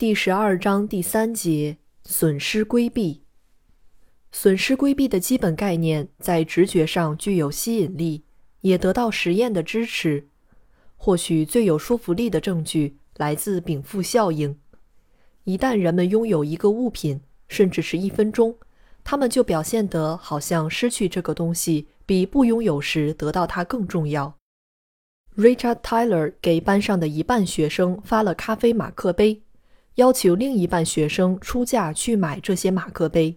第十二章第三节：损失规避。损失规避的基本概念在直觉上具有吸引力，也得到实验的支持。或许最有说服力的证据来自禀赋效应。一旦人们拥有一个物品，甚至是一分钟，他们就表现得好像失去这个东西比不拥有时得到它更重要。Richard Tyler 给班上的一半学生发了咖啡马克杯。要求另一半学生出价去买这些马克杯。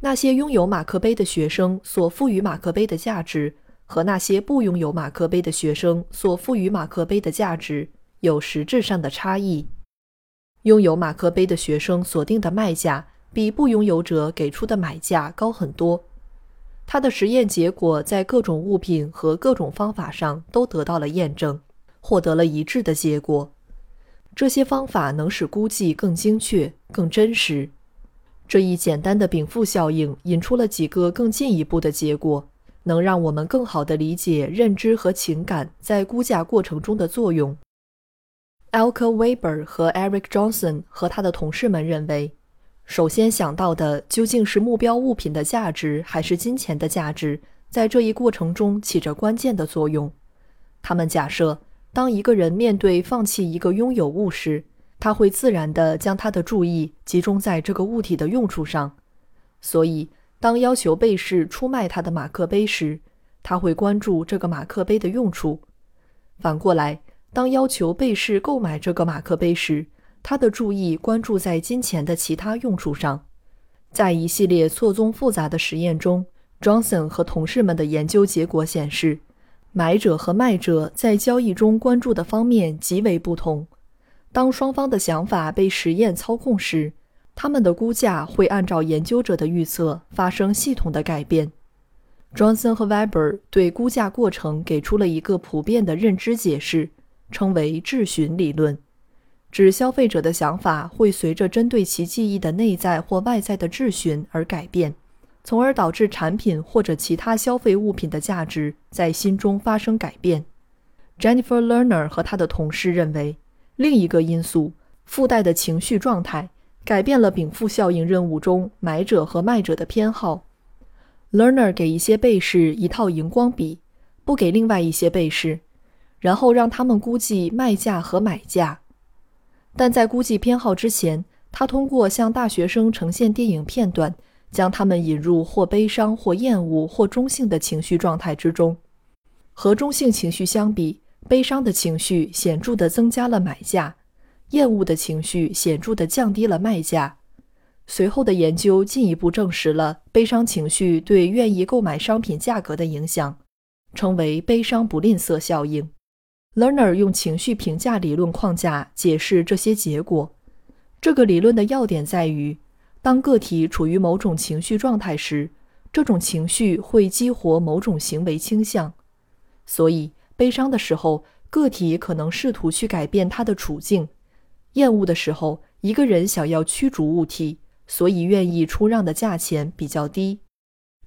那些拥有马克杯的学生所赋予马克杯的价值，和那些不拥有马克杯的学生所赋予马克杯的价值有实质上的差异。拥有马克杯的学生所定的卖价比不拥有者给出的买价高很多。他的实验结果在各种物品和各种方法上都得到了验证，获得了一致的结果。这些方法能使估计更精确、更真实。这一简单的禀赋效应引出了几个更进一步的结果，能让我们更好地理解认知和情感在估价过程中的作用。Alka Weber 和 Eric Johnson 和他的同事们认为，首先想到的究竟是目标物品的价值还是金钱的价值，在这一过程中起着关键的作用。他们假设。当一个人面对放弃一个拥有物时，他会自然地将他的注意集中在这个物体的用处上。所以，当要求被试出卖他的马克杯时，他会关注这个马克杯的用处。反过来，当要求被试购买这个马克杯时，他的注意关注在金钱的其他用处上。在一系列错综复杂的实验中，Johnson 和同事们的研究结果显示。买者和卖者在交易中关注的方面极为不同。当双方的想法被实验操控时，他们的估价会按照研究者的预测发生系统的改变。Johnson 和 Weber 对估价过程给出了一个普遍的认知解释，称为质询理论，指消费者的想法会随着针对其记忆的内在或外在的质询而改变。从而导致产品或者其他消费物品的价值在心中发生改变。Jennifer Lerner 和他的同事认为，另一个因素附带的情绪状态改变了禀赋效应任务中买者和卖者的偏好。Lerner 给一些被试一套荧光笔，不给另外一些被试，然后让他们估计卖价和买价。但在估计偏好之前，他通过向大学生呈现电影片段。将他们引入或悲伤、或厌恶、或中性的情绪状态之中。和中性情绪相比，悲伤的情绪显著地增加了买价，厌恶的情绪显著地降低了卖价。随后的研究进一步证实了悲伤情绪对愿意购买商品价格的影响，称为“悲伤不吝啬效应”。Lerner 用情绪评价理论框架解释这些结果。这个理论的要点在于。当个体处于某种情绪状态时，这种情绪会激活某种行为倾向。所以，悲伤的时候，个体可能试图去改变他的处境；厌恶的时候，一个人想要驱逐物体，所以愿意出让的价钱比较低。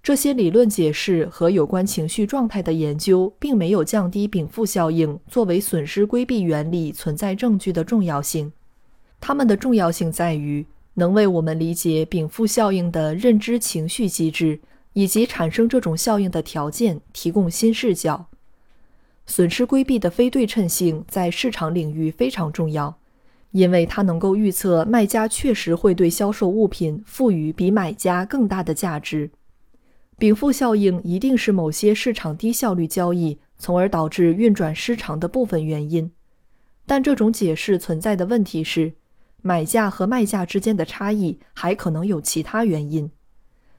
这些理论解释和有关情绪状态的研究，并没有降低禀赋效应作为损失规避原理存在证据的重要性。它们的重要性在于。能为我们理解禀赋效应的认知情绪机制以及产生这种效应的条件提供新视角。损失规避的非对称性在市场领域非常重要，因为它能够预测卖家确实会对销售物品赋予比买家更大的价值。禀赋效应一定是某些市场低效率交易，从而导致运转失常的部分原因。但这种解释存在的问题是。买价和卖价之间的差异还可能有其他原因。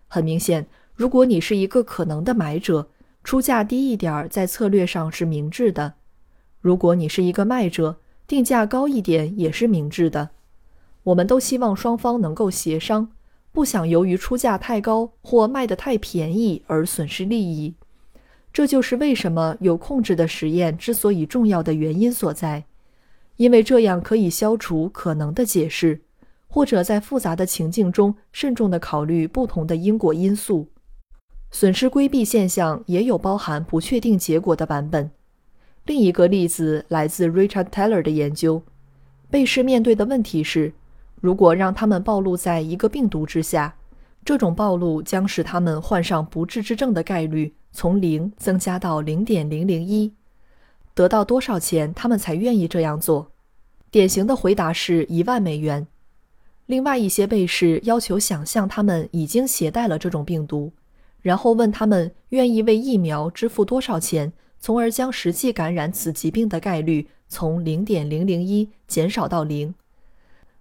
很明显，如果你是一个可能的买者，出价低一点在策略上是明智的；如果你是一个卖者，定价高一点也是明智的。我们都希望双方能够协商，不想由于出价太高或卖得太便宜而损失利益。这就是为什么有控制的实验之所以重要的原因所在，因为这样可以消除可能的解释，或者在复杂的情境中慎重地考虑不同的因果因素。损失规避现象也有包含不确定结果的版本。另一个例子来自 Richard Taylor 的研究。被试面对的问题是：如果让他们暴露在一个病毒之下，这种暴露将使他们患上不治之症的概率从零增加到零点零零一。得到多少钱他们才愿意这样做？典型的回答是一万美元。另外一些被试要求想象他们已经携带了这种病毒，然后问他们愿意为疫苗支付多少钱。从而将实际感染此疾病的概率从零点零零一减少到零。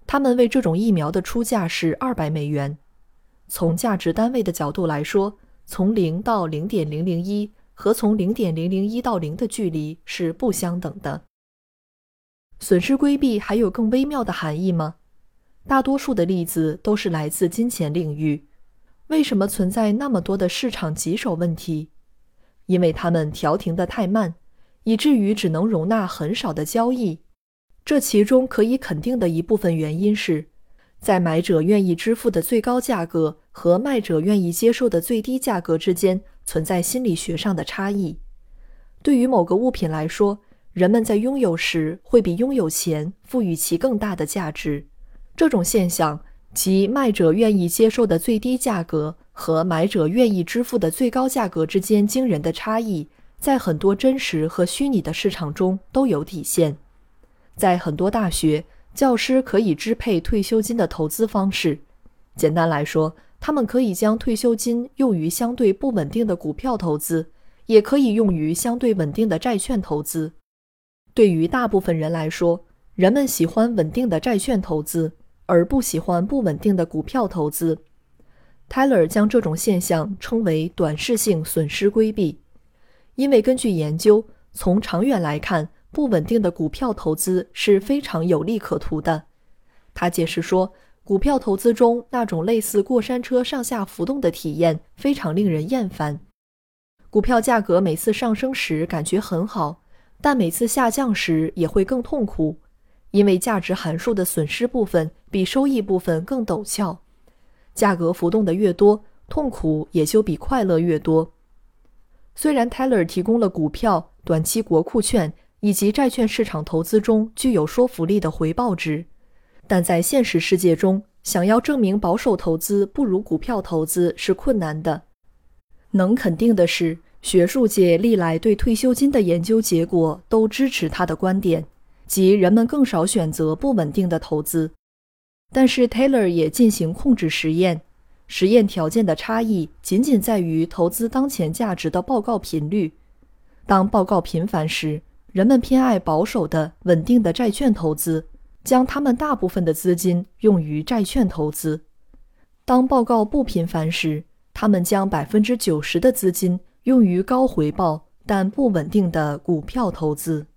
他们为这种疫苗的出价是二百美元。从价值单位的角度来说，从零到零点零零一和从零点零零一到零的距离是不相等的。损失规避还有更微妙的含义吗？大多数的例子都是来自金钱领域。为什么存在那么多的市场棘手问题？因为他们调停的太慢，以至于只能容纳很少的交易。这其中可以肯定的一部分原因是，在买者愿意支付的最高价格和卖者愿意接受的最低价格之间存在心理学上的差异。对于某个物品来说，人们在拥有时会比拥有前赋予其更大的价值。这种现象，即卖者愿意接受的最低价格。和买者愿意支付的最高价格之间惊人的差异，在很多真实和虚拟的市场中都有体现。在很多大学，教师可以支配退休金的投资方式。简单来说，他们可以将退休金用于相对不稳定的股票投资，也可以用于相对稳定的债券投资。对于大部分人来说，人们喜欢稳定的债券投资，而不喜欢不稳定的股票投资。Tyler 将这种现象称为短视性损失规避，因为根据研究，从长远来看，不稳定的股票投资是非常有利可图的。他解释说，股票投资中那种类似过山车上下浮动的体验非常令人厌烦。股票价格每次上升时感觉很好，但每次下降时也会更痛苦，因为价值函数的损失部分比收益部分更陡峭。价格浮动的越多，痛苦也就比快乐越多。虽然 Taylor 提供了股票、短期国库券以及债券市场投资中具有说服力的回报值，但在现实世界中，想要证明保守投资不如股票投资是困难的。能肯定的是，学术界历来对退休金的研究结果都支持他的观点，即人们更少选择不稳定的投资。但是 Taylor 也进行控制实验，实验条件的差异仅仅在于投资当前价值的报告频率。当报告频繁时，人们偏爱保守的稳定的债券投资，将他们大部分的资金用于债券投资；当报告不频繁时，他们将百分之九十的资金用于高回报但不稳定的股票投资。